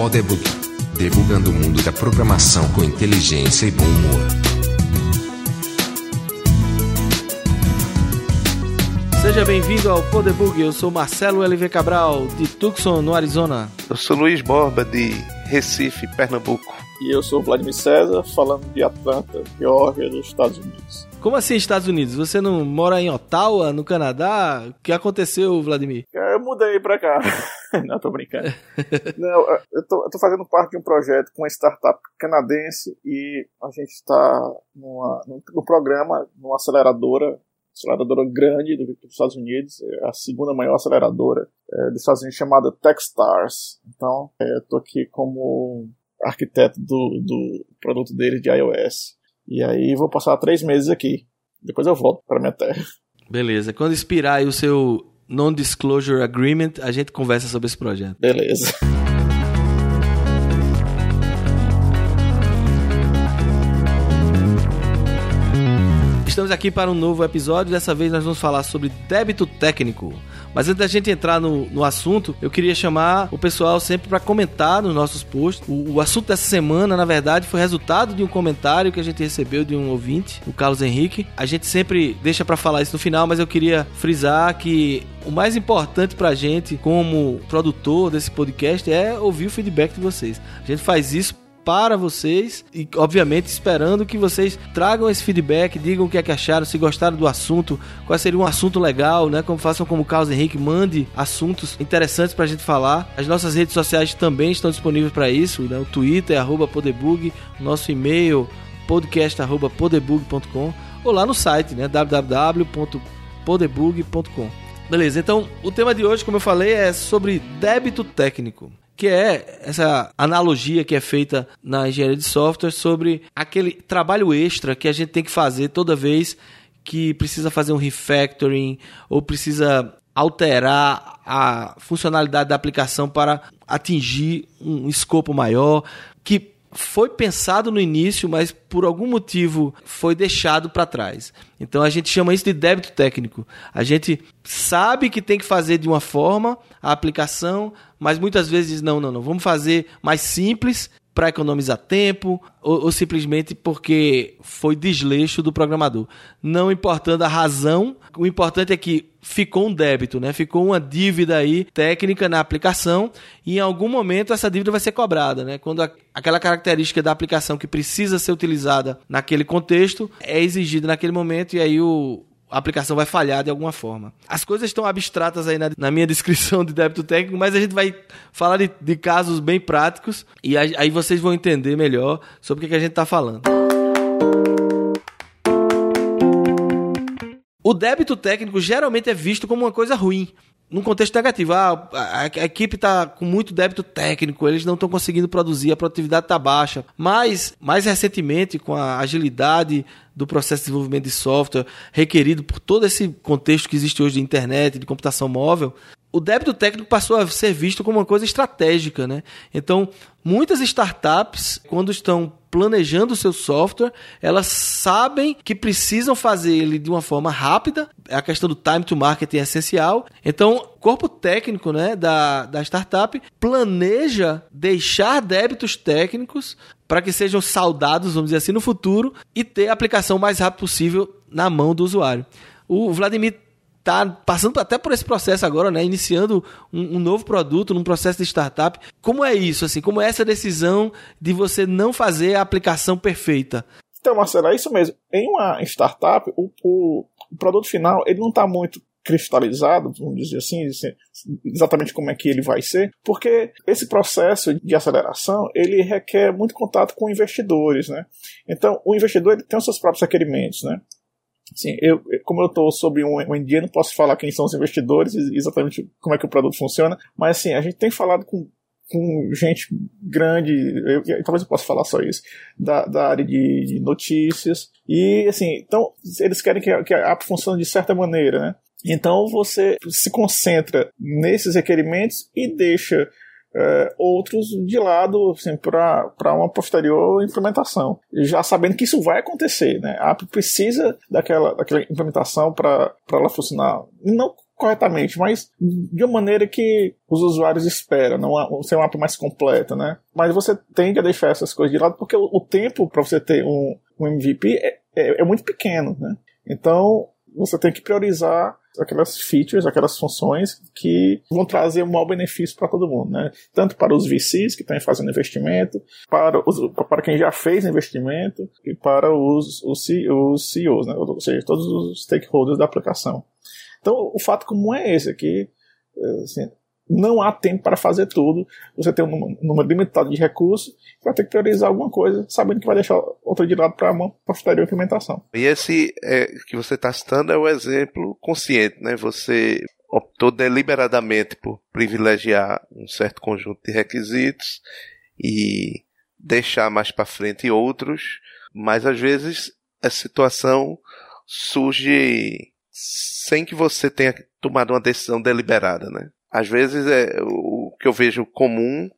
Podebug, debugando o mundo da programação com inteligência e bom humor. Seja bem-vindo ao Podebug, eu sou Marcelo LV Cabral, de Tucson, no Arizona. Eu sou Luiz Borba, de Recife, Pernambuco. E eu sou Vladimir César, falando de Atlanta, Geórgia, dos Estados Unidos. Como assim Estados Unidos? Você não mora em Ottawa, no Canadá? O que aconteceu, Vladimir? Eu mudei pra cá. não, tô brincando. não, eu tô, eu tô, fazendo parte de um projeto com uma startup canadense e a gente está no, no programa, numa aceleradora aceleradora grande dos Estados Unidos, é a segunda maior aceleradora é, dos Estados Unidos, chamada Techstars. Então, é, eu tô aqui como arquiteto do, do produto deles de iOS. E aí vou passar três meses aqui. Depois eu volto para minha terra. Beleza. Quando expirar o seu Non-Disclosure Agreement, a gente conversa sobre esse projeto. Beleza. Estamos aqui para um novo episódio. Dessa vez nós vamos falar sobre débito técnico. Mas antes da gente entrar no, no assunto, eu queria chamar o pessoal sempre para comentar nos nossos posts. O, o, assunto dessa semana, na verdade, foi resultado de um comentário que a gente recebeu de um ouvinte, o Carlos Henrique. A gente sempre deixa para falar isso no final, mas eu queria frisar que o mais importante pra gente, como produtor desse podcast, é ouvir o feedback de vocês. A gente faz isso para vocês e, obviamente, esperando que vocês tragam esse feedback, digam o que é que acharam, se gostaram do assunto, qual seria um assunto legal, né? Como façam como o Carlos Henrique, mande assuntos interessantes para a gente falar. As nossas redes sociais também estão disponíveis para isso, né? O Twitter arroba Podebug, nosso e-mail podcast@podebug.com ou lá no site, né? www.podebug.com. Beleza, então o tema de hoje, como eu falei, é sobre débito técnico que é essa analogia que é feita na engenharia de software sobre aquele trabalho extra que a gente tem que fazer toda vez que precisa fazer um refactoring ou precisa alterar a funcionalidade da aplicação para atingir um escopo maior, que foi pensado no início, mas por algum motivo foi deixado para trás. Então a gente chama isso de débito técnico. A gente sabe que tem que fazer de uma forma a aplicação, mas muitas vezes não, não, não. Vamos fazer mais simples para economizar tempo ou, ou, simplesmente porque foi desleixo do programador. Não importando a razão, o importante é que ficou um débito, né? Ficou uma dívida aí técnica na aplicação e em algum momento essa dívida vai ser cobrada, né? Quando a, aquela característica da aplicação que precisa ser utilizada naquele contexto é exigida naquele momento e aí o, a aplicação vai falhar de alguma forma. As coisas estão abstratas aí na, na minha descrição de débito técnico, mas a gente vai falar de, de casos bem práticos e aí, aí, vocês vão entender melhor sobre o que, que a gente está falando. O débito técnico geralmente é visto como uma coisa ruim num contexto negativo. Ah, a, a, equipe está com muito débito técnico, eles não estão conseguindo produzir, a produtividade está baixa. Mas, mais recentemente, com a agilidade do processo de desenvolvimento de software requerido por todo esse contexto que existe hoje de internet, de computação móvel, o débito técnico passou a ser visto como uma coisa estratégica, né? Então, muitas startups, quando estão planejando o seu software, elas sabem que precisam fazer ele de uma forma rápida. A questão do time to market é essencial. Então, o corpo técnico né, da, da startup planeja deixar débitos técnicos para que sejam saudados, vamos dizer assim, no futuro e ter a aplicação mais rápido possível na mão do usuário. O Vladimir tá passando até por esse processo agora, né? Iniciando um, um, novo produto, num processo de startup. Como é isso, assim? Como é essa decisão de você não fazer a aplicação perfeita? Então, Marcelo, é isso mesmo. Em uma startup, o, o, o produto final ele não está muito cristalizado, vamos dizer assim, exatamente como é que ele vai ser, porque esse processo de aceleração ele requer muito contato com investidores, né? Então, o investidor ele tem os seus próprios requerimentos, né? Sim, eu, como eu estou sobre um, um dia, não posso falar quem são os investidores, exatamente como é que o produto funciona, mas assim, a gente tem falado com, com gente grande, eu, talvez eu possa falar só isso, da, da área de, de notícias, e assim, então eles querem que, que a app funcione de certa maneira, né? Então você se concentra nesses requerimentos e deixa é, outros de lado assim, para uma posterior implementação, já sabendo que isso vai acontecer. Né? A app precisa daquela, daquela implementação para ela funcionar. Não corretamente, mas de uma maneira que os usuários esperam, não ser uma app mais completa, né? Mas você tende a deixar essas coisas de lado porque o, o tempo para você ter um, um MVP é, é, é muito pequeno, né? Então você tem que priorizar aquelas features, aquelas funções que vão trazer um maior benefício para todo mundo, né? Tanto para os VCs que estão fazendo investimento, para, os, para quem já fez investimento e para os, os, os CEOs, né? Ou seja, todos os stakeholders da aplicação. Então, o fato comum é esse aqui. Assim, não há tempo para fazer tudo. Você tem um número limitado de recursos, vai ter que priorizar alguma coisa, sabendo que vai deixar outra de lado para uma posterior implementação. E esse é, que você está citando é o exemplo consciente, né? Você optou deliberadamente por privilegiar um certo conjunto de requisitos e deixar mais para frente outros, mas às vezes a situação surge sem que você tenha tomado uma decisão deliberada, né? Às vezes é o que eu vejo comum,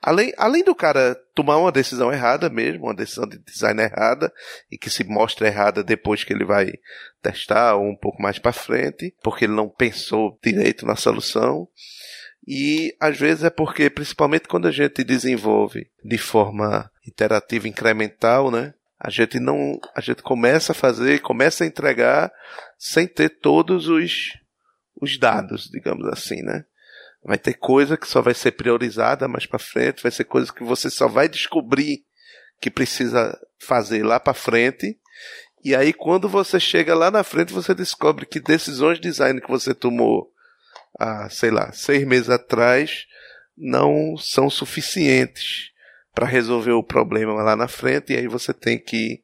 além, além do cara tomar uma decisão errada mesmo, uma decisão de design errada e que se mostra errada depois que ele vai testar ou um pouco mais para frente, porque ele não pensou direito na solução. E às vezes é porque, principalmente quando a gente desenvolve de forma iterativa incremental, né? A gente não, a gente começa a fazer, começa a entregar sem ter todos os os dados, digamos assim, né? Vai ter coisa que só vai ser priorizada mais para frente, vai ser coisa que você só vai descobrir que precisa fazer lá para frente. E aí quando você chega lá na frente, você descobre que decisões de design que você tomou há, sei lá, seis meses atrás não são suficientes para resolver o problema lá na frente, e aí você tem que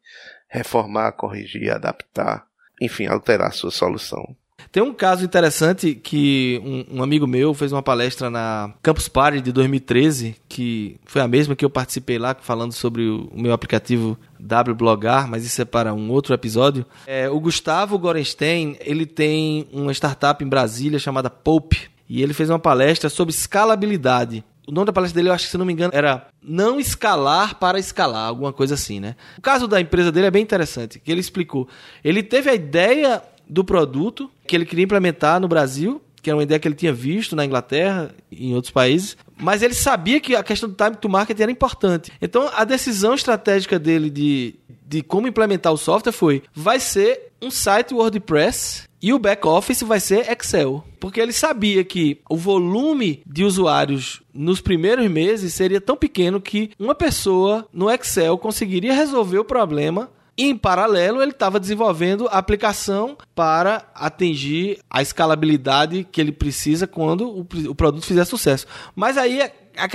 reformar, corrigir, adaptar, enfim, alterar a sua solução. Tem um caso interessante que um, um, amigo meu fez uma palestra na Campus Party de 2013, que foi a mesma que eu participei lá, falando sobre o, meu aplicativo WBlogar, mas isso é para um outro episódio. É, o Gustavo Gorenstein, ele tem uma startup em Brasília chamada Pope, e ele fez uma palestra sobre escalabilidade. O nome da palestra dele, eu acho que se não me engano, era Não escalar para escalar, alguma coisa assim, né? O caso da empresa dele é bem interessante, que ele explicou. Ele teve a ideia do produto que ele queria implementar no Brasil, que era uma ideia que ele tinha visto na Inglaterra e em outros países, mas ele sabia que a questão do time to market era importante. Então, a decisão estratégica dele de, de como implementar o software foi: vai ser um site WordPress e o back office vai ser Excel. Porque ele sabia que o volume de usuários nos primeiros meses seria tão pequeno que uma pessoa no Excel conseguiria resolver o problema em paralelo, ele estava desenvolvendo a aplicação para atingir a escalabilidade que ele precisa quando o, o produto fizer sucesso. Mas aí é,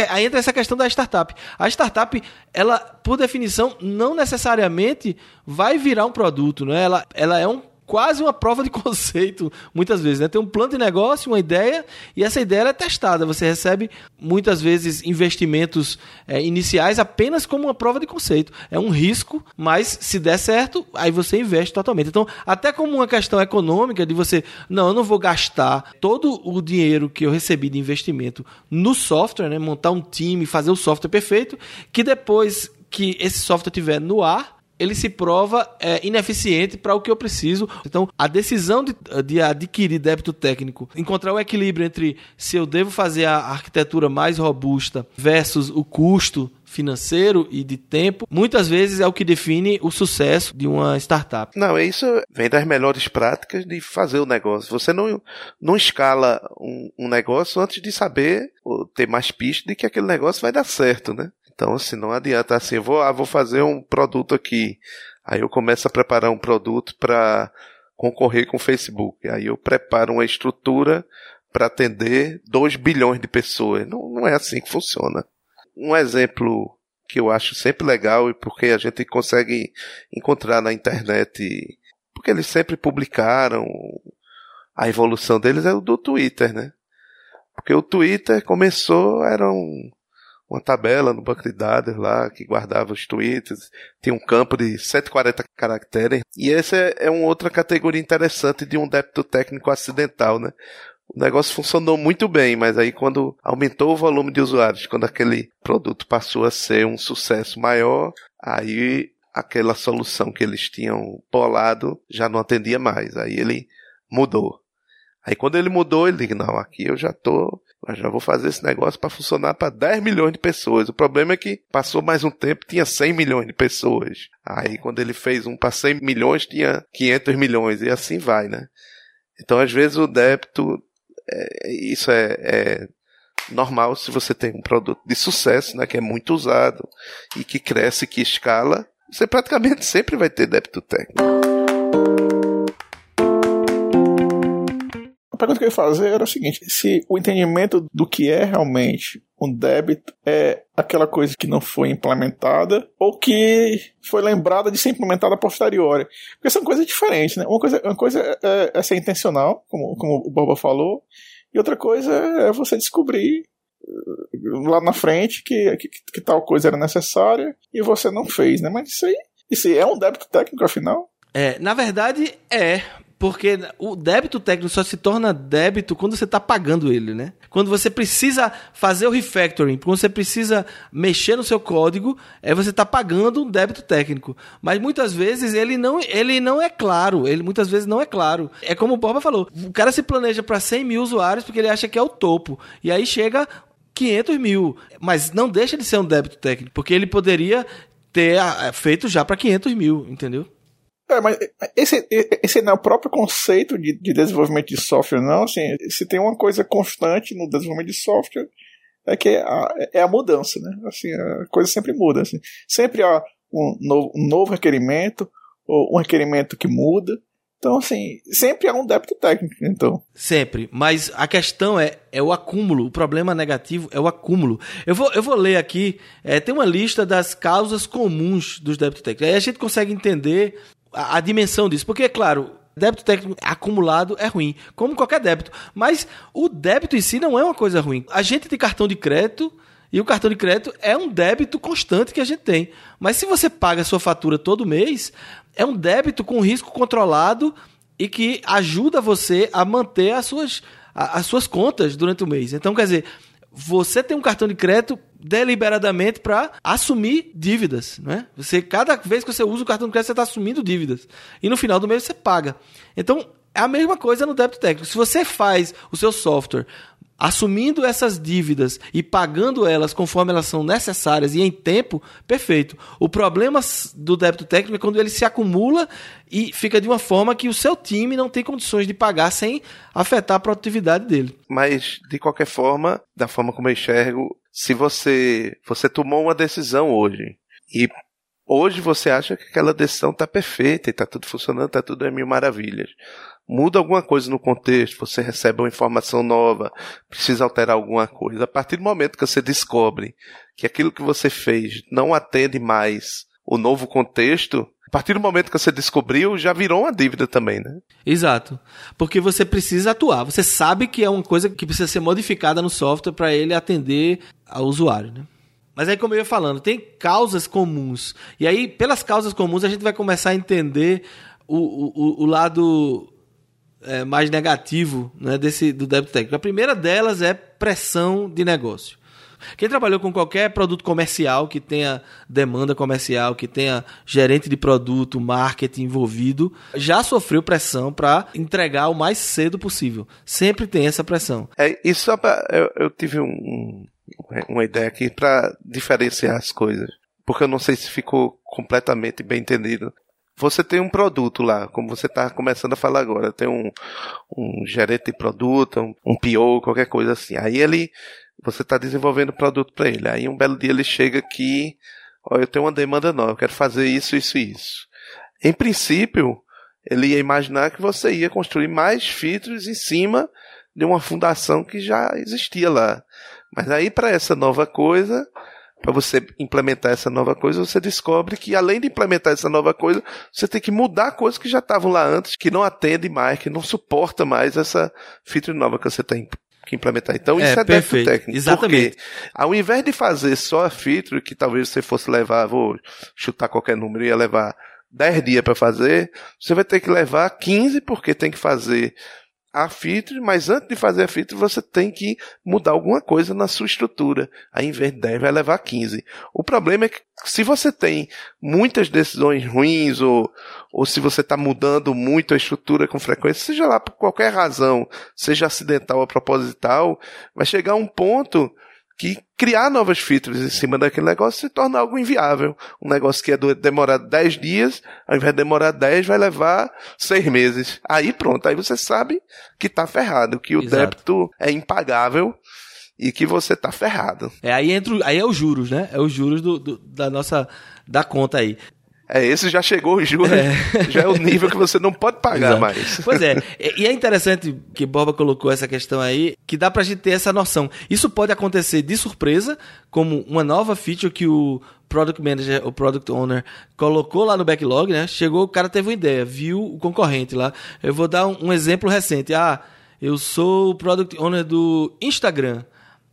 aí entra essa questão da startup. A startup, ela, por definição, não necessariamente vai virar um produto, né? Ela, ela é um quase uma prova de conceito, muitas vezes. Né? Tem um plano de negócio, uma ideia, e essa ideia é testada. Você recebe, muitas vezes, investimentos é, iniciais apenas como uma prova de conceito. É um risco, mas se der certo, aí você investe totalmente. Então, até como uma questão econômica de você, não, eu não vou gastar todo o dinheiro que eu recebi de investimento no software, né? montar um time, fazer o software perfeito, que depois que esse software estiver no ar, ele se prova é, ineficiente para o que eu preciso. Então, a decisão de, de, adquirir débito técnico, encontrar o equilíbrio entre se eu devo fazer a arquitetura mais robusta versus o custo financeiro e de tempo, muitas vezes é o que define o sucesso de uma startup. Não, é isso vem das melhores práticas de fazer o negócio. Você não, não escala um, um negócio antes de saber ou ter mais pista de que aquele negócio vai dar certo, né? Então, assim, não adianta assim, vou, ah, vou fazer um produto aqui. Aí eu começo a preparar um produto para concorrer com o Facebook. Aí eu preparo uma estrutura para atender 2 bilhões de pessoas. Não, não é assim que funciona. Um exemplo que eu acho sempre legal e porque a gente consegue encontrar na internet, porque eles sempre publicaram a evolução deles é o do Twitter, né? Porque o Twitter começou, era um, uma tabela no banco de dados lá que guardava os tweets, tinha um campo de 140 caracteres. E essa é, é uma outra categoria interessante de um débito técnico acidental, né? O negócio funcionou muito bem, mas aí quando aumentou o volume de usuários, quando aquele produto passou a ser um sucesso maior, aí aquela solução que eles tinham bolado já não atendia mais. Aí ele mudou. Aí quando ele mudou, ele disse, não, aqui eu já tô, eu já vou fazer esse negócio para funcionar para 10 milhões de pessoas. O problema é que passou mais um tempo, tinha 100 milhões de pessoas. Aí quando ele fez um para 100 milhões, tinha 500 milhões e assim vai, né? Então às vezes o débito, é, isso é, é normal se você tem um produto de sucesso, né, que é muito usado e que cresce, que escala, você praticamente sempre vai ter débito técnico. Pergunta que eu ia fazer era o seguinte: se o entendimento do que é realmente um débito é aquela coisa que não foi implementada ou que foi lembrada de ser implementada posteriori. Porque são coisas diferentes, né? Uma coisa, uma coisa é, é ser intencional, como, como o Boba falou, e outra coisa é você descobrir uh, lá na frente que, que, que, tal coisa era necessária e você não fez, né? Mas isso aí, isso aí é um débito técnico, afinal? É, na verdade, é. Porque o débito técnico só se torna débito quando você está pagando ele, né? Quando você precisa fazer o refactoring, quando você precisa mexer no seu código, é você está pagando um débito técnico. Mas muitas vezes ele não, ele não é claro. Ele muitas vezes não é claro. É como o Borba falou: o cara se planeja para 100 mil usuários porque ele acha que é o topo. E aí chega 500 mil. Mas não deixa de ser um débito técnico, porque ele poderia ter ah, feito já para 500 mil, entendeu? É, mas esse, esse não é o próprio conceito de, de desenvolvimento de software, não. Assim, se tem uma coisa constante no desenvolvimento de software, é que é a, é a mudança, né? Assim, a coisa sempre muda. Assim. Sempre há um novo, um novo requerimento, ou um requerimento que muda. Então, assim, sempre há um débito técnico, então. Sempre. Mas a questão é, é o acúmulo. O problema negativo é o acúmulo. Eu vou, eu vou ler aqui, é, tem uma lista das causas comuns dos débitos técnicos. Aí a gente consegue entender a, a dimensão disso. Porque, é claro, débito técnico acumulado é ruim, como qualquer débito. Mas o débito em si não é uma coisa ruim. A gente tem cartão de crédito e o cartão de crédito é um débito constante que a gente tem. Mas se você paga a sua fatura todo mês, é um débito com risco controlado e que ajuda você a manter as suas, as suas contas durante o mês. Então, quer dizer, você tem um cartão de crédito deliberadamente para assumir dívidas, né? Você cada vez que você usa o cartão de crédito você está assumindo dívidas e no final do mês você paga. Então é a mesma coisa no débito técnico. Se você faz o seu software assumindo essas dívidas e pagando elas conforme elas são necessárias e em tempo, perfeito. O problema do débito técnico é quando ele se acumula e fica de uma forma que o seu time não tem condições de pagar sem afetar a produtividade dele. Mas, de qualquer forma, da forma como eu enxergo, se você, você tomou uma decisão hoje e hoje você acha que aquela decisão está perfeita e está tudo funcionando, está tudo em mil maravilhas muda alguma coisa no contexto, você recebe uma informação nova, precisa alterar alguma coisa. A partir do momento que você descobre que aquilo que você fez não atende mais o novo contexto, a partir do momento que você descobriu, já virou uma dívida também, né? Exato. Porque você precisa atuar. Você sabe que é uma coisa que precisa ser modificada no software para ele atender ao usuário, né? Mas aí, como eu ia falando, tem causas comuns. E aí, pelas causas comuns, a gente vai começar a entender o, o, o lado é, mais negativo né, desse, do débito técnico. A primeira delas é pressão de negócio. Quem trabalhou com qualquer produto comercial que tenha demanda comercial, que tenha gerente de produto, marketing envolvido, já sofreu pressão para entregar o mais cedo possível. Sempre tem essa pressão. É, e só pra, eu, eu tive um, uma ideia aqui para diferenciar as coisas, porque eu não sei se ficou completamente bem entendido você tem um produto lá, como você está começando a falar agora, tem um, um gerente de produto, um, um PO, qualquer coisa assim. Aí ele, você está desenvolvendo produto para ele. Aí um belo dia ele chega aqui, ó, eu tenho uma demanda nova, eu quero fazer isso, isso e isso. Em princípio, ele ia imaginar que você ia construir mais filtros em cima de uma fundação que já existia lá. Mas aí para essa nova coisa, para você implementar essa nova coisa, você descobre que além de implementar essa nova coisa, você tem que mudar coisas que já estavam lá antes, que não atende mais, que não suporta mais essa feature nova que você tem que implementar. Então é, isso é perfeito. técnico. Exatamente. Porque ao invés de fazer só a feature, que talvez você fosse levar, vou chutar qualquer número, ia levar 10 dias para fazer, você vai ter que levar 15 porque tem que fazer a feature, mas antes de fazer a feature você tem que mudar alguma coisa na sua estrutura. Aí em vez de 10 vai levar 15. O problema é que se você tem muitas decisões ruins ou, ou se você está mudando muito a estrutura com frequência, seja lá por qualquer razão, seja acidental ou proposital, vai chegar um ponto que criar novas features em cima daquele negócio se torna algo inviável. Um negócio que é demorar 10 dias, ao invés de demorar 10, vai levar 6 meses. Aí pronto, aí você sabe que está ferrado, que o Exato. débito é impagável e que você está ferrado. É, aí entra, aí é os juros, né? É os juros do, do, da nossa da conta aí. É, esse já chegou o juros, é. já é o nível que você não pode pagar Exato. mais. Pois é, e é interessante que Boba colocou essa questão aí, que dá pra gente ter essa noção. Isso pode acontecer de surpresa, como uma nova feature que o Product Manager, o Product Owner, colocou lá no backlog, né? Chegou, o cara teve uma ideia, viu o concorrente lá. Eu vou dar um, um exemplo recente. Ah, eu sou o Product Owner do Instagram.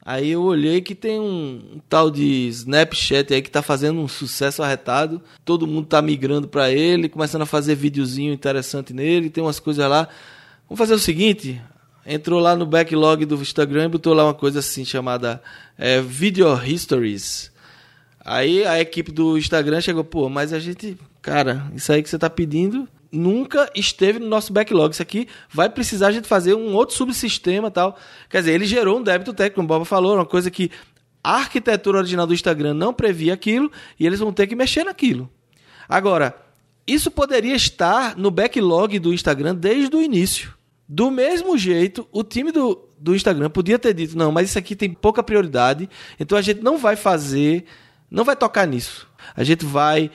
Aí eu olhei que tem um, tal de Snapchat aí que tá fazendo um sucesso arretado. Todo mundo tá migrando para ele, começando a fazer videozinho interessante nele, tem umas coisas lá. Vamos fazer o seguinte, entrou lá no backlog do Instagram e botou lá uma coisa assim chamada é, Video Histories. Aí a equipe do Instagram chegou, pô, mas a gente, cara, isso aí que você tá pedindo nunca esteve no nosso backlog. Isso aqui vai precisar a gente fazer um outro subsistema tal. Quer dizer, ele gerou um débito técnico, como o Boba falou, uma coisa que a arquitetura original do Instagram não previa aquilo e eles vão ter que mexer naquilo. Agora, isso poderia estar no backlog do Instagram desde o início. Do mesmo jeito, o time do, do Instagram podia ter dito: não, mas isso aqui tem pouca prioridade, então a gente não vai fazer, não vai tocar nisso. A gente vai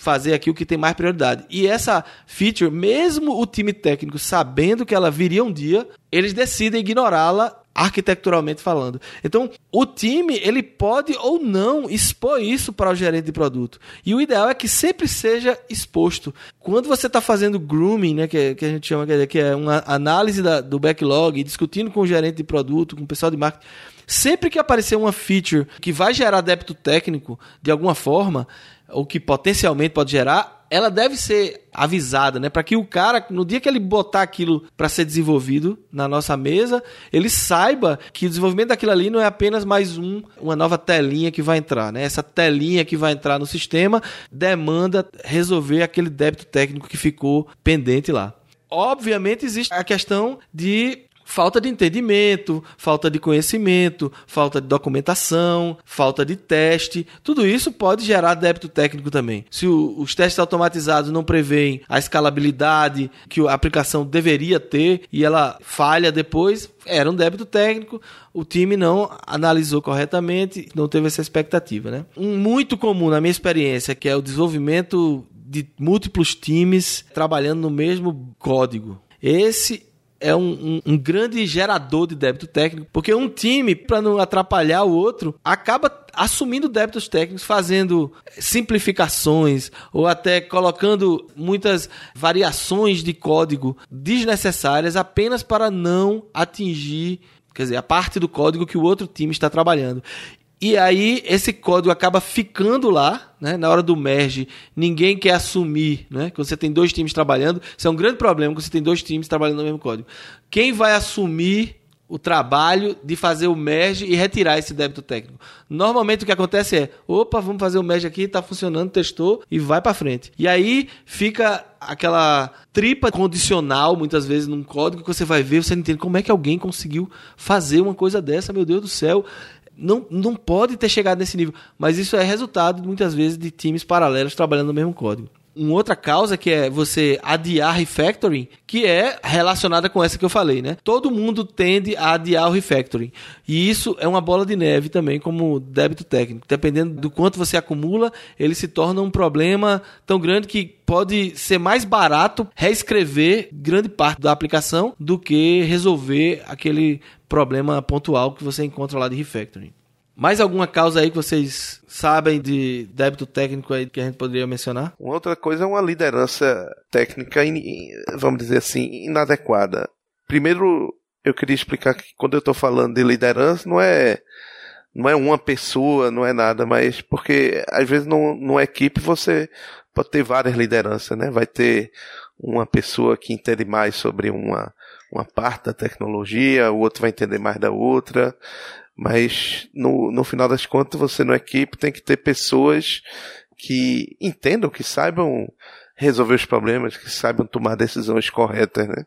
fazer aqui o que tem mais prioridade. E essa feature, mesmo o time técnico sabendo que ela viria um dia, eles decidem ignorá-la arquiteturalmente falando. Então, o time, ele pode ou não expor isso para o gerente de produto. E o ideal é que sempre seja exposto. Quando você está fazendo grooming, né, que, que a gente chama, que é uma análise da, do backlog, discutindo com o gerente de produto, com o pessoal de marketing, sempre que aparecer uma feature que vai gerar débito técnico de alguma forma, o que potencialmente pode gerar, ela deve ser avisada, né? Para que o cara, no dia que ele botar aquilo para ser desenvolvido na nossa mesa, ele saiba que o desenvolvimento daquilo ali não é apenas mais um, uma nova telinha que vai entrar, né? Essa telinha que vai entrar no sistema demanda resolver aquele débito técnico que ficou pendente lá. Obviamente existe a questão de falta de entendimento, falta de conhecimento, falta de documentação, falta de teste. Tudo isso pode gerar débito técnico também. Se o, os testes automatizados não preveem a escalabilidade que a aplicação deveria ter e ela falha depois, era um débito técnico, o time não analisou corretamente, não teve essa expectativa. Né? Um muito comum na minha experiência, que é o desenvolvimento de múltiplos times trabalhando no mesmo código. Esse é um, um, um, grande gerador de débito técnico, porque um time, para não atrapalhar o outro, acaba assumindo débitos técnicos, fazendo simplificações ou até colocando muitas variações de código desnecessárias apenas para não atingir quer dizer, a parte do código que o outro time está trabalhando. E aí esse código acaba ficando lá, né? Na hora do merge, ninguém quer assumir, né? Que você tem dois times trabalhando, isso é um grande problema quando você tem dois times trabalhando no mesmo código. Quem vai assumir o trabalho de fazer o merge e retirar esse débito técnico? Normalmente o que acontece é, opa, vamos fazer o merge aqui, está funcionando, testou e vai para frente. E aí fica aquela tripa condicional, muitas vezes, num código que você vai ver, você não entende como é que alguém conseguiu fazer uma coisa dessa, meu Deus do céu não, não pode ter chegado nesse nível. Mas isso é resultado, muitas vezes, de times paralelos trabalhando no mesmo código. Uma outra causa que é você adiar refactoring, que é relacionada com essa que eu falei, né? Todo mundo tende a adiar o refactoring. E isso é uma bola de neve também, como débito técnico. Dependendo do quanto você acumula, ele se torna um problema tão grande que pode ser mais barato reescrever grande parte da aplicação do que resolver aquele problema pontual que você encontra lá de refactoring. Mais alguma causa aí que vocês sabem de débito técnico aí que a gente poderia mencionar? Uma outra coisa é uma liderança técnica, vamos dizer assim, inadequada. Primeiro, eu queria explicar que quando eu estou falando de liderança, não é não é uma pessoa, não é nada, mas porque às vezes numa equipe você pode ter várias lideranças, né? Vai ter uma pessoa que entende mais sobre uma, uma parte da tecnologia, o outro vai entender mais da outra, mas no, no final das contas você na equipe tem que ter pessoas que entendam, que saibam resolver os problemas, que saibam tomar decisões corretas, né?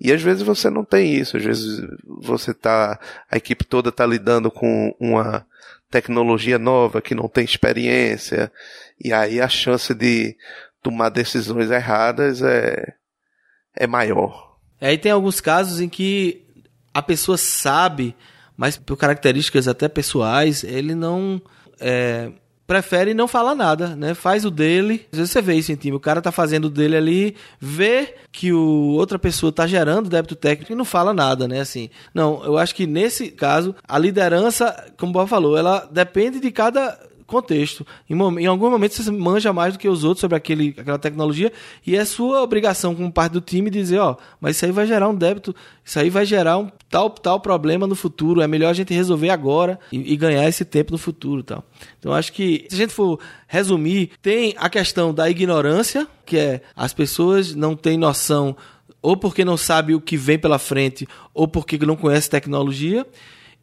E às vezes você não tem isso, às vezes você tá, a equipe toda tá lidando com uma tecnologia nova que não tem experiência, e aí a chance de tomar decisões erradas é, é maior. Aí tem alguns casos em que a pessoa sabe, mas por características até pessoais, ele não é, prefere não falar nada, né? Faz o dele. Às vezes você vê isso em time, o cara tá fazendo o dele ali, vê que o outra pessoa tá gerando débito técnico e não fala nada, né? Assim, não, eu acho que nesse caso a liderança, como o Bob falou, ela depende de cada contexto. Em, em algum momento você manja mais do que os outros sobre aquele, aquela tecnologia e é sua obrigação como parte do time dizer, ó, mas isso aí vai gerar um débito, isso aí vai gerar um tal tal problema no futuro, é melhor a gente resolver agora e, e ganhar esse tempo no futuro, tal. Então acho que se a gente for resumir, tem a questão da ignorância, que é as pessoas não têm noção ou porque não sabe o que vem pela frente, ou porque não conhece tecnologia.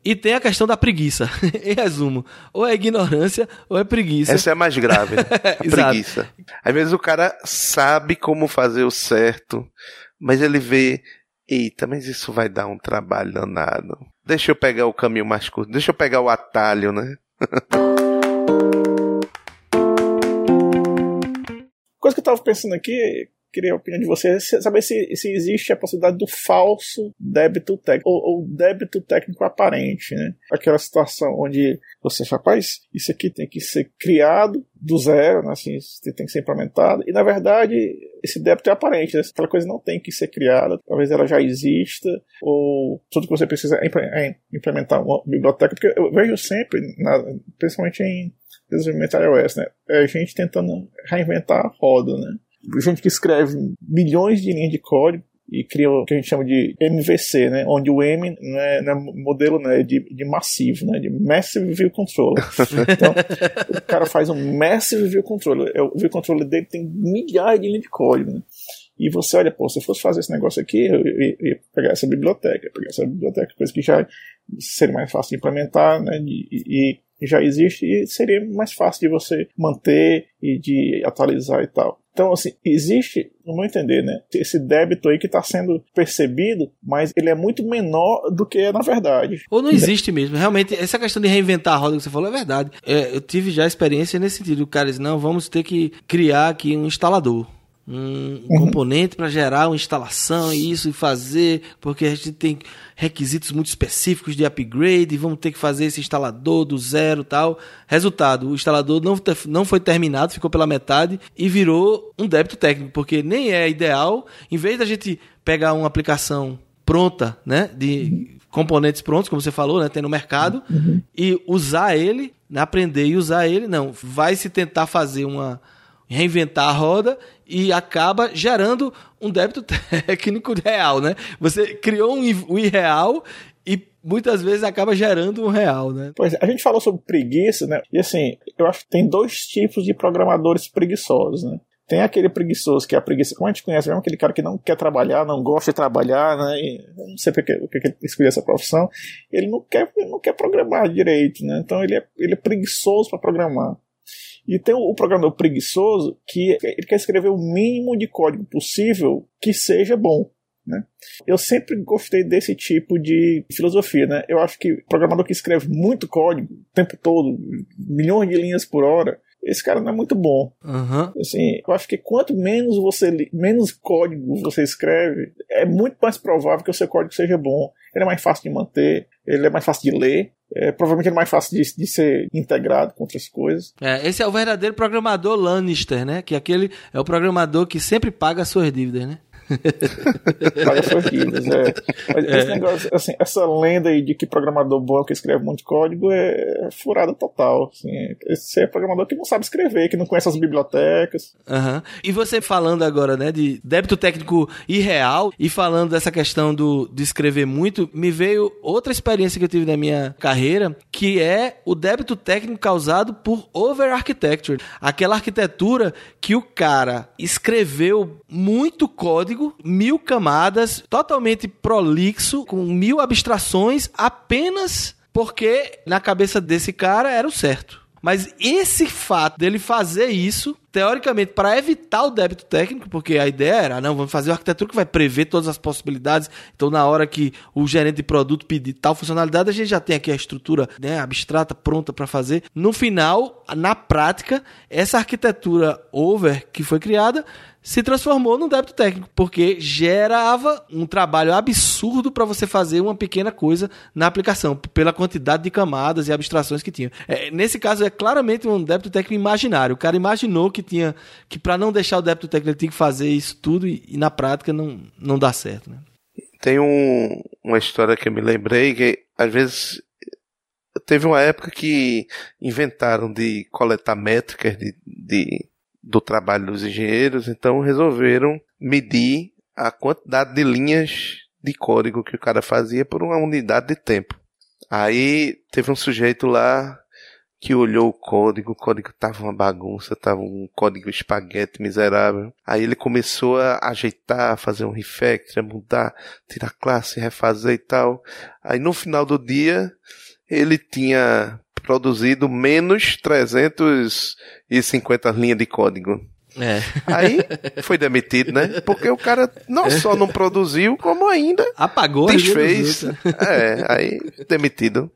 E tem a questão da preguiça. em resumo, ou é ignorância ou é preguiça. Essa é a mais grave, né? a preguiça. Às vezes o cara sabe como fazer o certo, mas ele vê, eita, mas isso vai dar um trabalho danado. Deixa eu pegar o caminho mais curto, deixa eu pegar o atalho, né? Coisa que eu tava pensando aqui, queria a opinião de vocês, saber se, se existe a possibilidade do falso débito técnico, ou, ou débito técnico aparente, né? Aquela situação onde você, rapaz, isso aqui tem que ser criado do zero, né? assim, tem que ser implementado, e na verdade esse débito é aparente, né? aquela coisa não tem que ser criada, talvez ela já exista, ou tudo que você precisa é, é implementar uma biblioteca, porque eu vejo sempre, principalmente em desenvolvimento iOS, né? É a gente tentando reinventar a roda, né? Gente que escreve milhões de linhas de código e cria o que a gente chama de MVC, né? Onde o M não é, não é modelo né? de, de massivo, né? De Massive View Controller. Então, o cara faz um Massive View Controller. É, o View Controller dele tem milhares de linhas de código, né? E você olha, pô, se eu fosse fazer esse negócio aqui, eu ia, pegar essa biblioteca, pegar essa biblioteca, coisa que já seria mais fácil de implementar, né? E, e já existe e seria mais fácil de você manter e de atualizar e tal. Então, assim, existe, no meu entender, né, esse débito aí que está sendo percebido, mas ele é muito menor do que é na verdade. Ou não existe mesmo. Realmente, essa questão de reinventar a roda que você falou é verdade. É, eu tive já experiência nesse sentido. O cara diz, não, vamos ter que criar aqui um instalador um uhum. componente para gerar uma instalação e isso e fazer, porque a gente tem requisitos muito específicos de upgrade e vamos ter que fazer esse instalador do zero tal. Resultado, o instalador não, não foi terminado, ficou pela metade e virou um débito técnico, porque nem é ideal, em vez da gente pegar uma aplicação pronta, né, de componentes prontos, como você falou, né, tem no mercado, uhum. e usar ele, aprender e usar ele, não, vai se tentar fazer uma reinventar a roda e acaba gerando um débito técnico real, né? Você criou um irreal e muitas vezes acaba gerando um real, né? Pois é, a gente falou sobre preguiça, né? E assim, eu acho que tem dois tipos de programadores preguiçosos, né? Tem aquele preguiçoso, que é a preguiça, como a gente conhece mesmo, aquele cara que não quer trabalhar, não gosta de trabalhar, né? E não sei porque, porque ele escolheu essa profissão. Ele não quer, não quer programar direito, né? Então ele é, ele é preguiçoso para programar. E tem o programador preguiçoso que ele quer escrever o mínimo de código possível que seja bom. Né? Eu sempre gostei desse tipo de filosofia. Né? Eu acho que o programador que escreve muito código o tempo todo, milhões de linhas por hora, esse cara não é muito bom. Uhum. Assim, eu acho que quanto menos você menos código você escreve, é muito mais provável que o seu código seja bom. Ele é mais fácil de manter, ele é mais fácil de ler, é, provavelmente é mais fácil de, de, ser integrado com outras coisas. É, esse é o verdadeiro programador Lannister, né? Que aquele é o programador que sempre paga as suas dívidas, né? É. Mas esse negócio, assim, essa lenda aí de que programador bom é que escreve muito código é furada total. Assim. Esse é programador que não sabe escrever, que não conhece as bibliotecas. Uhum. E você falando agora, né, de débito técnico irreal e falando dessa questão do, de escrever muito, me veio outra experiência que eu tive na minha carreira, que é o débito técnico causado por over architecture. Aquela arquitetura que o cara escreveu muito código, mil camadas, totalmente prolixo, com mil abstrações, apenas porque na cabeça desse cara era o certo. Mas esse fato dele fazer isso, teoricamente, para evitar o débito técnico, porque a ideia era, não, vamos fazer uma arquitetura que vai prever todas as possibilidades. Então, na hora que o gerente de produto pedir tal funcionalidade, a gente já tem aqui a estrutura né, abstrata pronta para fazer. No final, na prática, essa arquitetura over que foi criada se transformou num débito técnico, porque gerava um trabalho absurdo para você fazer uma pequena coisa na aplicação, pela quantidade de camadas e abstrações que tinha. É, nesse caso, é claramente um débito técnico imaginário. O cara imaginou que tinha que para não deixar o débito técnico ele tinha que fazer isso tudo e, e na prática não, não dá certo. Né? Tem um, uma história que eu me lembrei que às vezes teve uma época que inventaram de coletar métricas de, de do trabalho dos engenheiros, então resolveram medir a quantidade de linhas de código que o cara fazia por uma unidade de tempo. Aí teve um sujeito lá que olhou o código, o código tava uma bagunça, tava um código espaguete miserável. Aí ele começou a ajeitar, fazer um refactor, mudar, tirar classe, refazer e tal. Aí no final do dia, ele tinha produzido menos 350 linhas de código. É. Aí foi demitido, né? Porque o cara não só não produziu, como ainda apagou, desfez. É, aí demitido.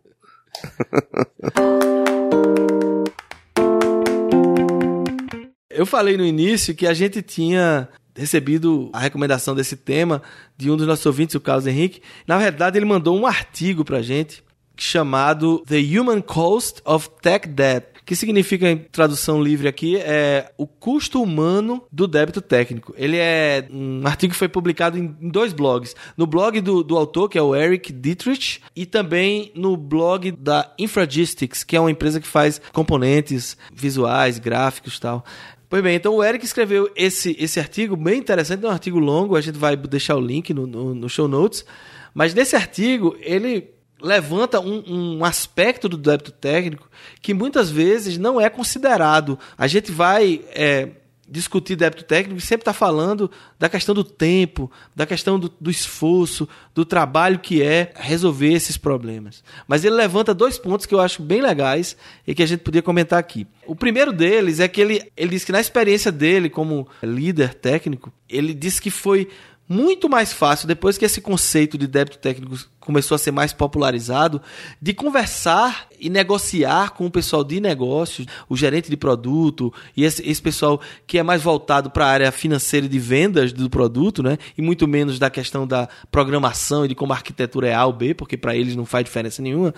Eu falei no início que a gente tinha recebido a recomendação desse tema de um dos nossos ouvintes, o Carlos Henrique. Na verdade, ele mandou um artigo pra gente chamado The Human Cost of Tech Debt, que significa em tradução livre aqui é o custo humano do débito técnico. Ele é um artigo que foi publicado em dois blogs. No blog do, do autor, que é o Eric Dietrich, e também no blog da Infragistics, que é uma empresa que faz componentes visuais, gráficos tal. Pois bem, então o Eric escreveu esse, esse artigo bem interessante, é um artigo longo, a gente vai deixar o link no, no, no show notes. Mas nesse artigo, ele levanta um, um, aspecto do débito técnico que muitas vezes não é considerado. A gente vai é, discutir débito técnico e sempre está falando da questão do tempo, da questão do, do, esforço, do trabalho que é resolver esses problemas. Mas ele levanta dois pontos que eu acho bem legais e que a gente podia comentar aqui. O primeiro deles é que ele, ele diz que na experiência dele como líder técnico, ele disse que foi muito mais fácil, depois que esse conceito de débito técnico começou a ser mais popularizado, de conversar e negociar com o pessoal de negócios, o gerente de produto e esse, esse pessoal que é mais voltado para a área financeira de vendas do produto, né? E muito menos da questão da programação e de como a arquitetura é A ou B, porque para eles não faz diferença nenhuma.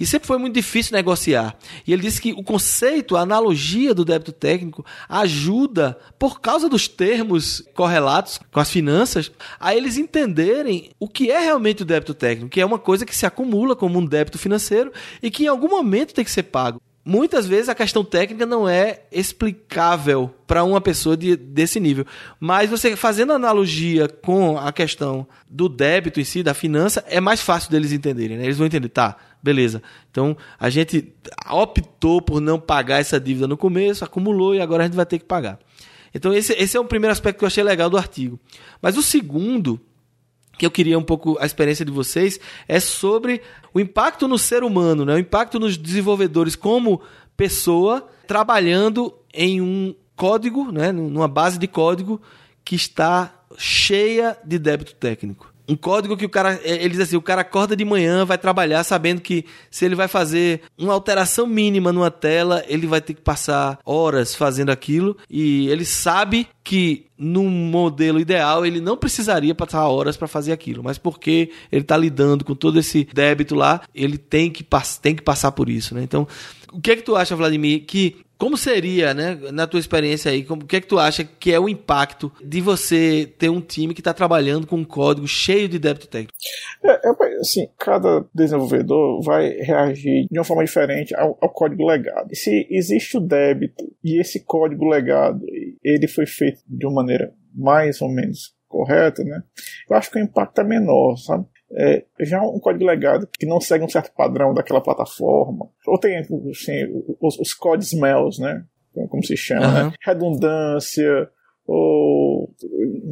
E sempre foi muito difícil negociar. E ele disse que o conceito, a analogia do débito técnico ajuda, por causa dos termos correlatos com as finanças, a eles entenderem o que é realmente o débito técnico que é uma coisa que se acumula como um débito financeiro e que em algum momento tem que ser pago. Muitas vezes a questão técnica não é explicável para uma pessoa de, desse nível. Mas você fazendo analogia com a questão do débito em si, da finança, é mais fácil deles entenderem. Né? Eles vão entender, tá, beleza. Então a gente optou por não pagar essa dívida no começo, acumulou e agora a gente vai ter que pagar. Então esse, esse é o primeiro aspecto que eu achei legal do artigo. Mas o segundo que eu queria um pouco a experiência de vocês é sobre o impacto no ser humano, né? o impacto nos desenvolvedores como pessoa trabalhando em um código, né? numa base de código que está cheia de débito técnico um código que o cara, é, ele diz assim, o cara acorda de manhã, vai trabalhar sabendo que se ele vai fazer uma alteração mínima numa tela, ele vai ter que passar horas fazendo aquilo e ele sabe que num modelo ideal ele não precisaria passar horas para fazer aquilo, mas porque ele está lidando com todo esse débito lá, ele tem que, tem que passar por isso, né? Então, o que é que tu acha, Vladimir, que Como seria, né, na tua experiência aí, como, o que é que tu acha que é o impacto de você ter um time que está trabalhando com um código cheio de débito técnico? É, é, assim, cada desenvolvedor vai reagir de uma forma diferente ao, ao, código legado. Se existe o débito e esse código legado ele foi feito de uma maneira mais ou menos correta, né? Eu acho que o impacto é menor, sabe? É, já um código legado que não segue um certo padrão daquela plataforma, ou tem assim, os, os code smells, né? Como se chama, uhum. né? Redundância, ou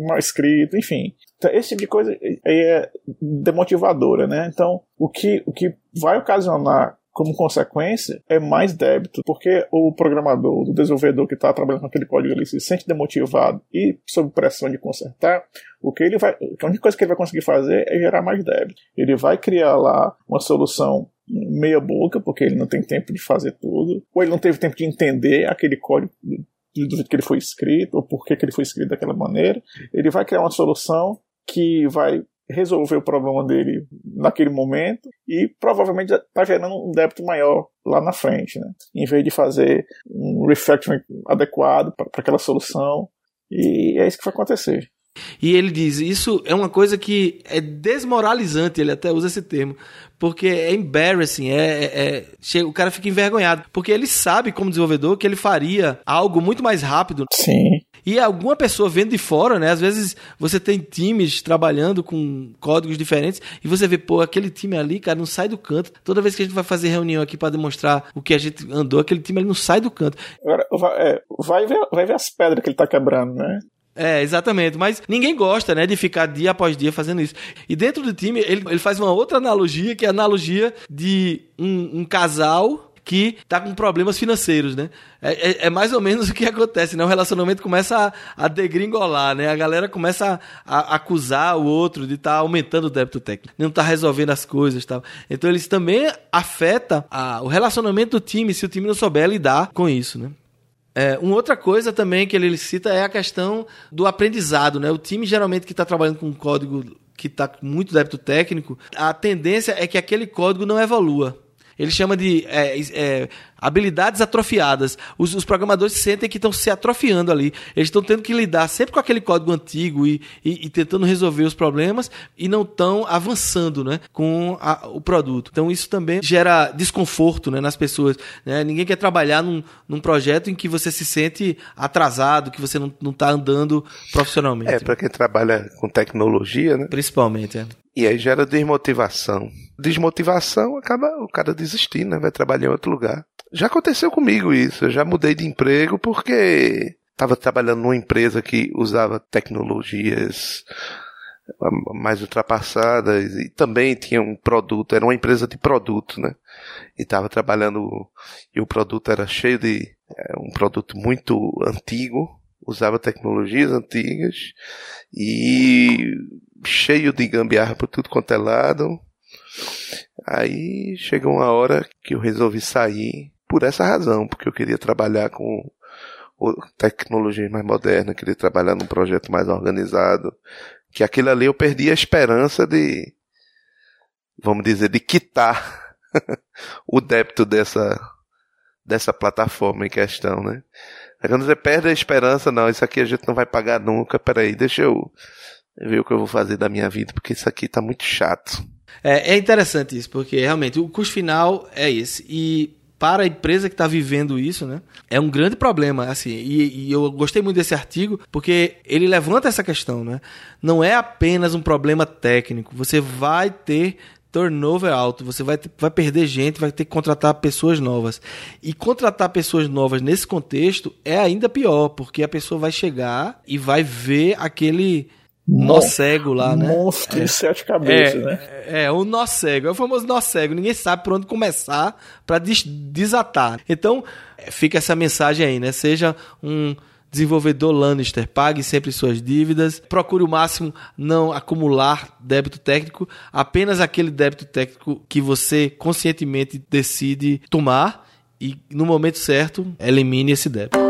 mal escrito, enfim. Então, esse tipo de coisa é demotivadora, né? Então, o que, o que vai ocasionar como consequência, é mais débito, porque o programador, o desenvolvedor que está trabalhando com aquele código ali se sente demotivado e sob pressão de consertar, o que ele vai, a única coisa que ele vai conseguir fazer é gerar mais débito. Ele vai criar lá uma solução meia boca, porque ele não tem tempo de fazer tudo, ou ele não teve tempo de entender aquele código do jeito que ele foi escrito, ou por que, ele foi escrito daquela maneira. Ele vai criar uma solução que vai resolver o problema dele naquele momento e provavelmente está gerando um débito maior lá na frente, né? Em vez de fazer um refactoring adequado para aquela solução. E é isso que vai acontecer. E ele diz: Isso é uma coisa que é desmoralizante, ele até usa esse termo, porque é embarrassing, é, é, é, o cara fica envergonhado, porque ele sabe, como desenvolvedor, que ele faria algo muito mais rápido. Sim. E alguma pessoa vendo de fora, né? Às vezes você tem times trabalhando com códigos diferentes e você vê, pô, aquele time ali, cara, não sai do canto. Toda vez que a gente vai fazer reunião aqui para demonstrar o que a gente andou, aquele time ali não sai do canto. Agora, vai, é, vai, ver, vai ver as pedras que ele tá quebrando, né? É, exatamente. Mas ninguém gosta, né, de ficar dia após dia fazendo isso. E dentro do time, ele, ele faz uma outra analogia, que é a analogia de um, um casal que tá com problemas financeiros, né? É, é, é, mais ou menos o que acontece, né? O relacionamento começa a, a degringolar, né? A galera começa a, a acusar o outro de estar tá aumentando o débito técnico, não tá resolvendo as coisas tal. Então eles também afeta a, o relacionamento do time se o time não souber lidar com isso, né? É, uma outra coisa também que ele cita é a questão do aprendizado, né? O time geralmente que está trabalhando com um código que está com muito débito técnico, a tendência é que aquele código não evolua. Ele chama de é, é, habilidades atrofiadas. Os, os, programadores sentem que estão se atrofiando ali. Eles estão tendo que lidar sempre com aquele código antigo e, e, e tentando resolver os problemas e não estão avançando né, com a, o produto. Então isso também gera desconforto né, nas pessoas. Né? Ninguém quer trabalhar num, num projeto em que você se sente atrasado, que você não está andando profissionalmente. É, para quem trabalha com tecnologia, né? Principalmente, é. E aí gera desmotivação. Desmotivação acaba o cara desistindo, né? Vai trabalhar em outro lugar. Já aconteceu comigo isso. Eu já mudei de emprego porque estava trabalhando numa empresa que usava tecnologias mais ultrapassadas e também tinha um produto, era uma empresa de produto, né? E estava trabalhando e o produto era cheio de é, um produto muito antigo, usava tecnologias antigas e cheio de gambiarra por tudo quanto é lado. Aí chegou uma hora que eu resolvi sair por essa razão, porque eu queria trabalhar com tecnologia mais moderna, queria trabalhar num projeto mais organizado, que aquilo ali eu perdi a esperança de, vamos dizer, de quitar o débito dessa, dessa plataforma em questão, né? Aí quando você perde a esperança, não, isso aqui a gente não vai pagar nunca, peraí, deixa eu ver o que eu vou fazer da minha vida, porque isso aqui tá muito chato. É, é interessante isso, porque realmente o custo final é esse. E para a empresa que está vivendo isso, né, é um grande problema, assim, e, e, eu gostei muito desse artigo, porque ele levanta essa questão, né, não é apenas um problema técnico, você vai ter turnover alto, você vai, ter, vai perder gente, vai ter que contratar pessoas novas. E contratar pessoas novas nesse contexto é ainda pior, porque a pessoa vai chegar e vai ver aquele nó cego lá, né? Monstro de sete cabeças, é, né? É, o nó cego. É o famoso nó cego. Ninguém sabe por onde começar para des desatar. Então, é, fica essa mensagem aí, né? Seja um desenvolvedor Lannister, pague sempre suas dívidas, procure o máximo não acumular débito técnico, apenas aquele débito técnico que você conscientemente decide tomar e no momento certo elimine esse débito.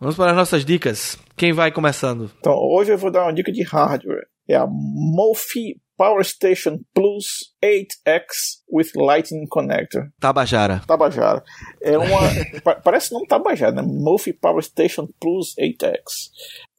Vamos para as nossas dicas. Quem vai começando? Então, hoje eu vou dar uma dica de hardware. É a Mofi Power Station Plus 8X with Lightning Connector. Tabajara. Tabajara. É uma. parece não Tabajara, né? Mofi Power Station Plus 8X.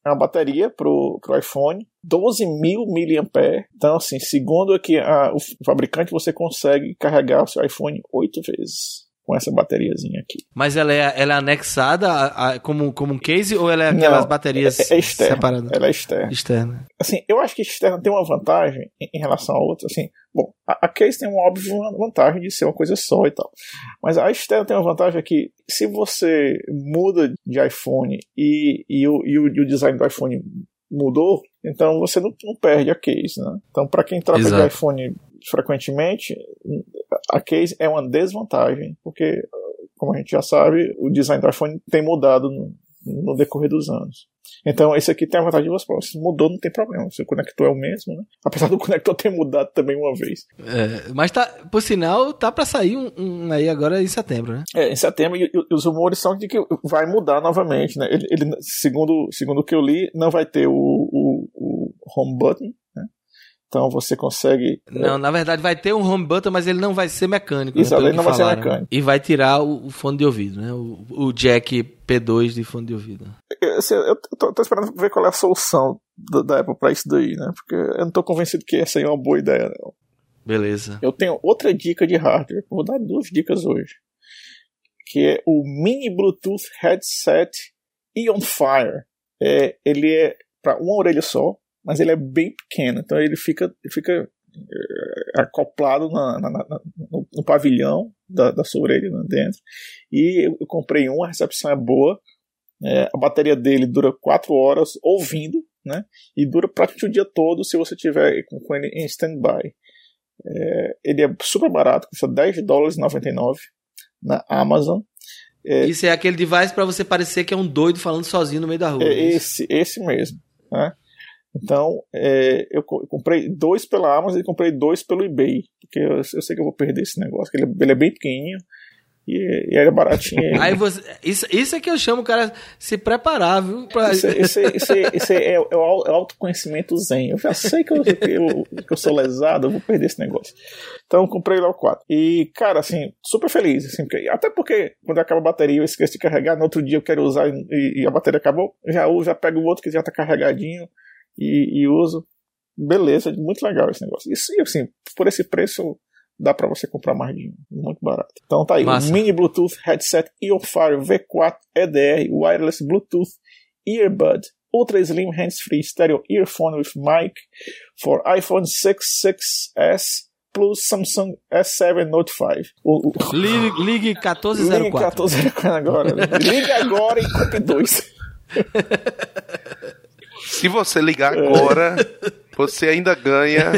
É uma bateria pro, pro iPhone, 12 mil mAh. Então, assim, segundo aqui a, o fabricante, você consegue carregar o seu iPhone oito vezes com essa bateriazinha aqui. Mas ela é, ela é anexada a, a, como, como um case ou ela é aquelas Não, baterias é, é externa, separadas? Ela é externa. Externa. Assim, eu acho que externa tem uma vantagem em, em relação a outra. Assim, bom, a, a case tem uma óbvia vantagem de ser uma coisa só e tal. Mas a externa tem uma vantagem que se você muda de iPhone e, e, o, e, o, e o design do iPhone mudou, então você não, não perde a case, né? Então, para quem troca Exato. de iPhone frequentemente, a case é uma desvantagem, porque, como a gente já sabe, o design do iPhone tem mudado no, no decorrer dos anos. Então, esse aqui tem a vantagem de duas provas. Se mudou, não tem problema. Se o conector é o mesmo, né? Apesar do conector ter mudado também uma vez. É, mas tá, por sinal, tá pra sair um, um aí agora em setembro, né? É, em setembro, e, e os rumores são de que vai mudar novamente, né? Ele, ele segundo, segundo o que eu li, não vai ter o, o, o home button? Então você consegue. Não, na verdade vai ter um home button, mas ele não vai ser mecânico. Isso, né, pelo ele não vai ser falaram. mecânico. E vai tirar o, o fone de ouvido, né? O, o jack P2 de fone de ouvido. Eu, assim, eu tô, tô esperando ver qual é a solução da, da Apple pra isso daí, né? Porque eu não tô convencido que essa aí é uma boa ideia, não. Beleza. Eu tenho outra dica de hardware. Vou dar duas dicas hoje. Que é o Mini Bluetooth Headset Ion Fire. É, ele é para uma orelha só, mas ele é bem pequeno. Então ele fica, fica é, acoplado na, na, na, no, no, pavilhão da, da sua orelha né, dentro. E eu, eu, comprei um, a recepção é boa. É, a bateria dele dura 4 horas ouvindo, né? E dura praticamente o dia todo se você tiver com, com ele em standby. É, ele é super barato, custa 10 dólares e 99 na Amazon. É, Isso é aquele device para você parecer que é um doido falando sozinho no meio da rua. É esse, esse mesmo. Né? Então, é, eu comprei dois pela Amazon e comprei dois pelo eBay. Porque eu, eu sei que eu vou perder esse negócio. Ele, ele é bem pequenininho e, e era baratinho. Aí você, isso, isso é que eu chamo o cara se preparar, viu? Pra... Isso, isso, isso, isso é, é, o autoconhecimento zen. Eu já sei que eu, que eu, que eu sou lesado, eu vou perder esse negócio. Então, comprei lá o 4. E, cara, assim, super feliz. Assim, porque, até porque quando acaba a bateria eu esqueço de carregar, no outro dia eu quero usar e, e a bateria acabou, já já pego o outro que já tá carregadinho e, e uso. Beleza, muito legal esse negócio. E assim, por esse preço dá para você comprar mais de um, muito barato. Então tá aí, Massa. Mini Bluetooth Headset EOFire V4 EDR Wireless Bluetooth Earbud Ultra Slim Hands-Free Stereo Earphone with Mic for iPhone 6, 6S plus Samsung S7 Note 5. O, o, ligue, ligue 1404. Ligue 1404 agora. ligue agora e compre dois. Se você ligar agora, você ainda ganha.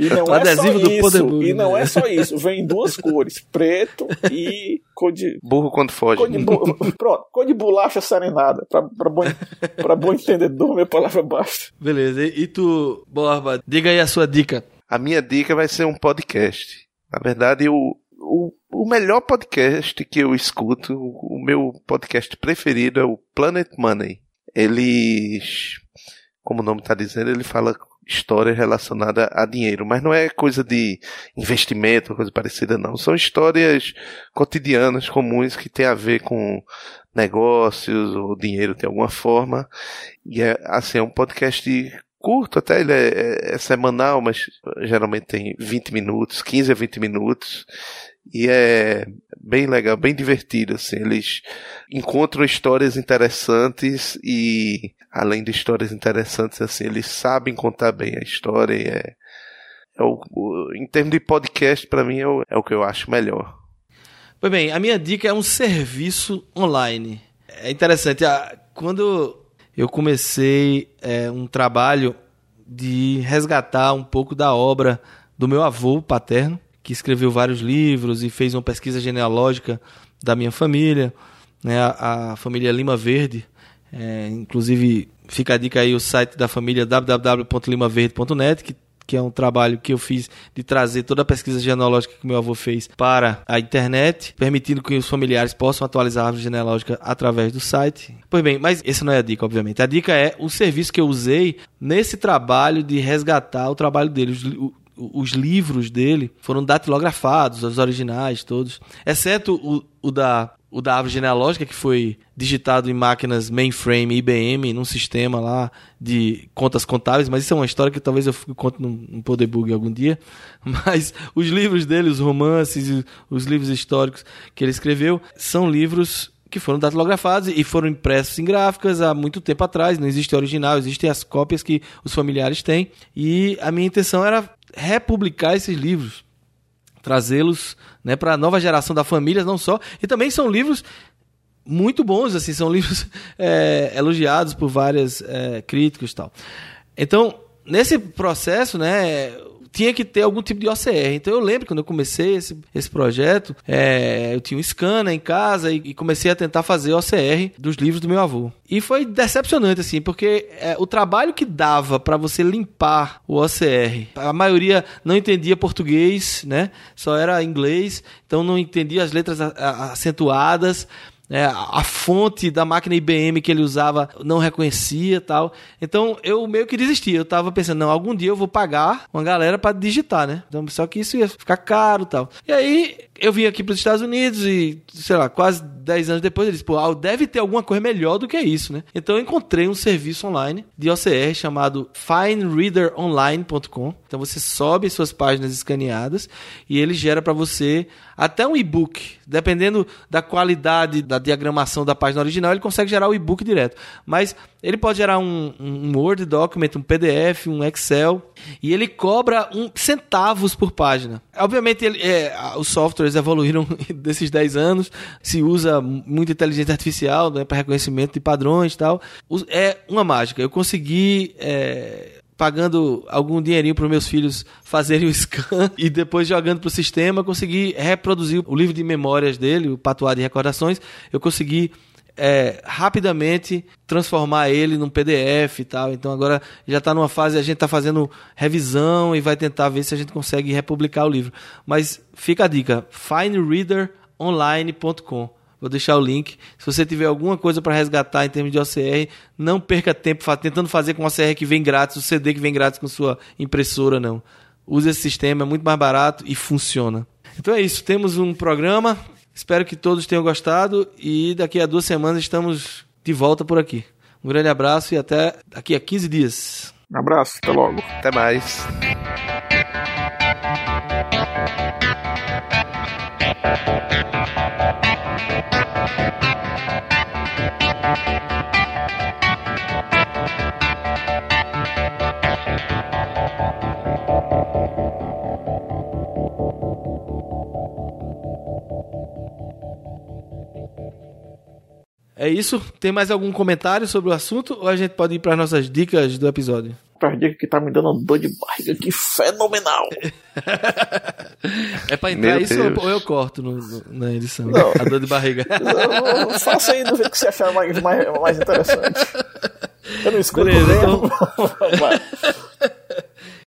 E não O é adesivo só do isso. Poderburgo, E não né? é só isso. Vem em duas cores: preto e cor de. Burro quando foge. Cor de, bu- pronto, cor de bolacha serenada. Pra, pra, bom, pra bom entendedor, minha palavra basta. Beleza. E, e tu, Borba, diga aí a sua dica. A minha dica vai ser um podcast. Na verdade, o, o, o melhor podcast que eu escuto, o, o meu podcast preferido é o Planet Money. Eles, como o nome está dizendo, ele fala história relacionada a dinheiro, mas não é coisa de investimento, coisa parecida não. São histórias cotidianas, comuns, que tem a ver com negócios ou dinheiro de alguma forma. E é, assim, é um podcast curto até, ele é, é- é semanal, mas geralmente tem 20 minutos, 15 a 20 minutos. E é bem legal, bem divertido, assim. Eles encontram histórias interessantes e, além de histórias interessantes, assim, eles sabem contar bem a história e é, é o, o- em termos de podcast, para mim, é o, é o que eu acho melhor. Pois bem, a minha dica é um serviço online. É interessante, quando eu comecei é, um trabalho de resgatar um pouco da obra do meu avô paterno, que escreveu vários livros e fez uma pesquisa genealógica da minha família, né, a, a família Lima Verde. É, inclusive, fica a dica aí o site da família www.limaverde.net, que, que é um trabalho que eu fiz de trazer toda a pesquisa genealógica que meu avô fez para a internet, permitindo que os familiares possam atualizar a árvore genealógica através do site. Pois bem, mas essa não é a dica, obviamente. A dica é o serviço que eu usei nesse trabalho de resgatar o trabalho dele. Os, os livros dele foram datilografados, os originais todos, exceto o, o da o da árvore genealógica, que foi digitado em máquinas mainframe IBM, num sistema lá de contas contábeis, mas isso é uma história que talvez eu conte num, num Podebug algum dia. Mas os livros dele, os romances, os livros históricos que ele escreveu, são livros que foram datilografados e foram impressos em gráficas há muito tempo atrás, não existe original, existem as cópias que os familiares têm, e a minha intenção era republicar esses livros trazê-los né, para a nova geração da família, não só. E também são livros muito bons, assim, são livros é, elogiados por vários é, críticos e tal. Então, nesse processo, né, tinha que ter algum tipo de OCR. Então eu lembro quando eu comecei esse, esse projeto, é, eu tinha um scanner em casa e, e, comecei a tentar fazer OCR dos livros do meu avô. E foi decepcionante, assim, porque é, o trabalho que dava para você limpar o OCR, a maioria não entendia português, né? Só era inglês, então não entendia as letras acentuadas é, a fonte da máquina IBM que ele usava não reconhecia tal. Então eu meio que desisti. Eu tava pensando, não, algum dia eu vou pagar uma galera para digitar, né? Então, só que isso ia ficar caro tal. E aí eu vim aqui para os Estados Unidos e, sei lá, quase 10 anos depois, ele disse, pô, deve ter alguma coisa melhor do que isso, né? Então eu encontrei um serviço online de OCR chamado finereaderonline.com. Então você sobe suas páginas escaneadas e ele gera para você até um e-book. Dependendo da qualidade da diagramação da página original, ele consegue gerar o e-book direto. Mas ele pode gerar um, um, Word document, um PDF, um Excel, e ele cobra um, centavos por página. Obviamente, ele, é, os evoluíram desses 10 anos, se usa muita inteligência artificial né, para reconhecimento de padrões e tal. É uma mágica. Eu consegui. É, pagando algum dinheirinho para meus filhos fazerem o scan e depois jogando para o sistema, consegui reproduzir o livro de memórias dele, o patuá de recordações. Eu consegui é, rapidamente transformar ele num PDF e tal. Então agora já está numa fase, a gente está fazendo revisão e vai tentar ver se a gente consegue republicar o livro. Mas fica a dica: finereaderonline.com. Vou deixar o link. Se você tiver alguma coisa para resgatar em termos de OCR, não perca tempo tentando fazer com OCR que vem grátis, o CD que vem grátis com sua impressora, não. Use esse sistema, é muito mais barato e funciona. Então é isso, temos um programa Espero que todos tenham gostado e daqui a duas semanas estamos de volta por aqui. Um grande abraço e até daqui a 15 dias. Um abraço, até logo. Até mais. É isso. Tem mais algum comentário sobre o assunto ou a gente pode ir para as nossas dicas do episódio? Para dica que tá me dando uma dor de barriga que fenomenal. é para entrar Meu isso Deus. ou eu corto no, no, na edição? Não. A dor de barriga. Não, faça aí do jeito que você achar mais, mais, mais interessante. Eu não escuto Beleza. Então...